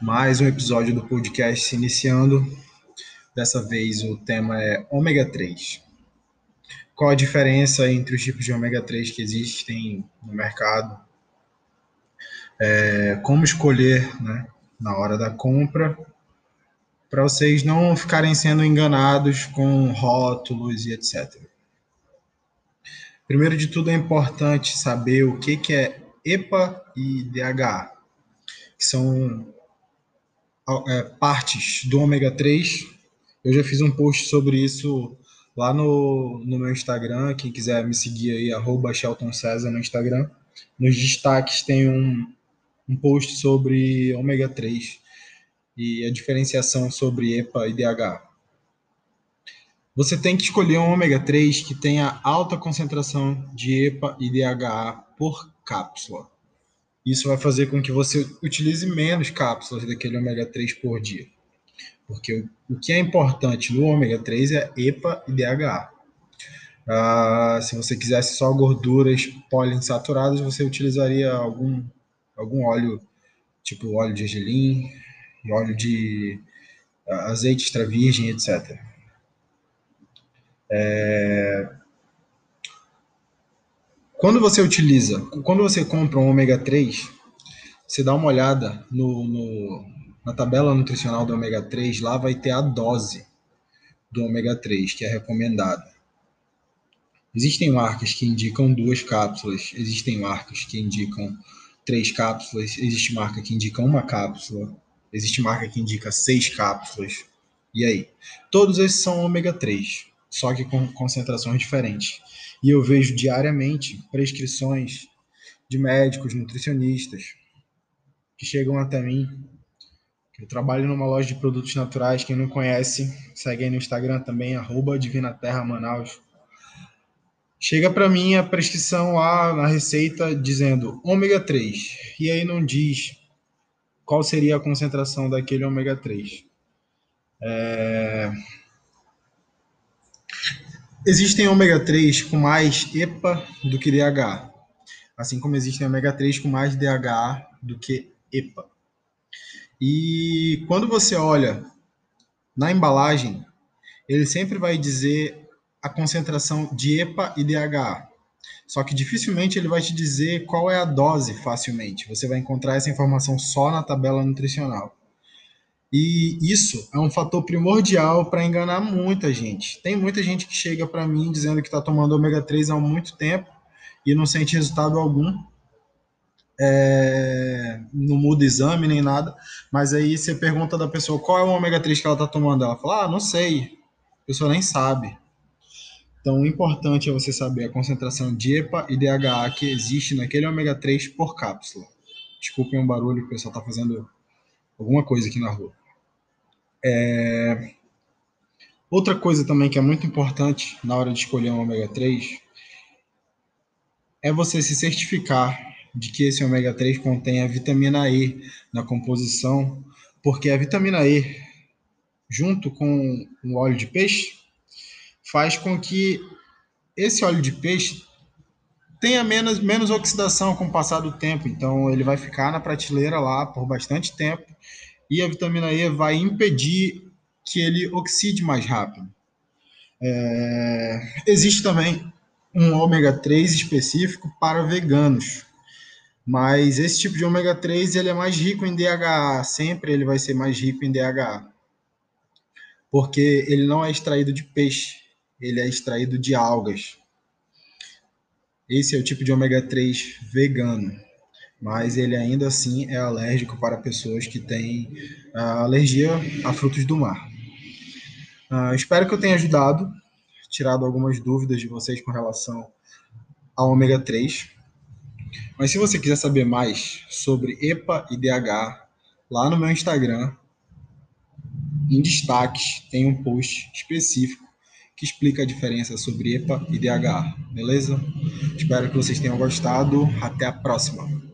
Mais um episódio do podcast iniciando. Dessa vez o tema é ômega 3. Qual a diferença entre os tipos de ômega 3 que existem no mercado? É, como escolher né, na hora da compra, para vocês não ficarem sendo enganados com rótulos e etc. Primeiro de tudo, é importante saber o que, que é EPA e DHA, que são é, partes do ômega 3. Eu já fiz um post sobre isso lá no, no meu Instagram. Quem quiser me seguir aí, arroba Shelton César no Instagram. Nos destaques tem um, um post sobre ômega 3 e a diferenciação sobre EPA e DHA. Você tem que escolher um ômega 3 que tenha alta concentração de EPA e DHA por cápsula. Isso vai fazer com que você utilize menos cápsulas daquele ômega 3 por dia. Porque o, que é importante no ômega 3 é EPA e DHA. Ah, se você quisesse só gorduras poliinsaturadas, você utilizaria algum, algum óleo, tipo óleo de gergelim, óleo de ah, azeite extra virgem, etc. É... Quando você utiliza, quando você compra um ômega 3, você dá uma olhada no, no, na tabela nutricional do ômega 3, lá vai ter a dose do ômega 3 que é recomendada. Existem marcas que indicam duas cápsulas, existem marcas que indicam três cápsulas, existe marca que indica uma cápsula, existe marca que indica seis cápsulas. E aí? Todos esses são ômega 3 só que com concentrações diferentes. E eu vejo diariamente prescrições de médicos, nutricionistas, que chegam até mim. Eu trabalho numa loja de produtos naturais. Quem não conhece, segue aí no Instagram também, arroba Divina Terra Manaus. Chega para mim a prescrição lá na receita dizendo ômega 3. E aí não diz qual seria a concentração daquele ômega 3. É... Existem ômega 3 com mais EPA do que DHA, assim como existem ômega 3 com mais DHA do que EPA. E quando você olha na embalagem, ele sempre vai dizer a concentração de EPA e DHA. Só que dificilmente ele vai te dizer qual é a dose facilmente. Você vai encontrar essa informação só na tabela nutricional. E isso é um fator primordial para enganar muita gente. Tem muita gente que chega para mim dizendo que está tomando ômega 3 há muito tempo e não sente resultado algum. É, não muda exame nem nada, mas aí você pergunta da pessoa qual é o ômega 3 que ela está tomando. Ela fala, ah, não sei, a pessoa nem sabe. Então, o importante é você saber a concentração de EPA e DHA que existe naquele ômega 3 por cápsula. Desculpem o barulho o pessoal está fazendo alguma coisa aqui na rua. É... Outra coisa também que é muito importante na hora de escolher um ômega 3 é você se certificar de que esse ômega 3 contém a vitamina E na composição, porque a vitamina E, junto com o óleo de peixe, faz com que esse óleo de peixe tenha menos, menos oxidação com o passar do tempo. Então, ele vai ficar na prateleira lá por bastante tempo e a vitamina E vai impedir que ele oxide mais rápido. É... Existe também um ômega 3 específico para veganos, mas esse tipo de ômega 3 ele é mais rico em DHA, sempre ele vai ser mais rico em DHA, porque ele não é extraído de peixe, ele é extraído de algas. Esse é o tipo de ômega 3 vegano mas ele ainda assim é alérgico para pessoas que têm uh, alergia a frutos do mar. Uh, espero que eu tenha ajudado, tirado algumas dúvidas de vocês com relação ao ômega 3. Mas se você quiser saber mais sobre EPA e DH, lá no meu Instagram, em destaques, tem um post específico que explica a diferença sobre EPA e DH, beleza? Espero que vocês tenham gostado. Até a próxima!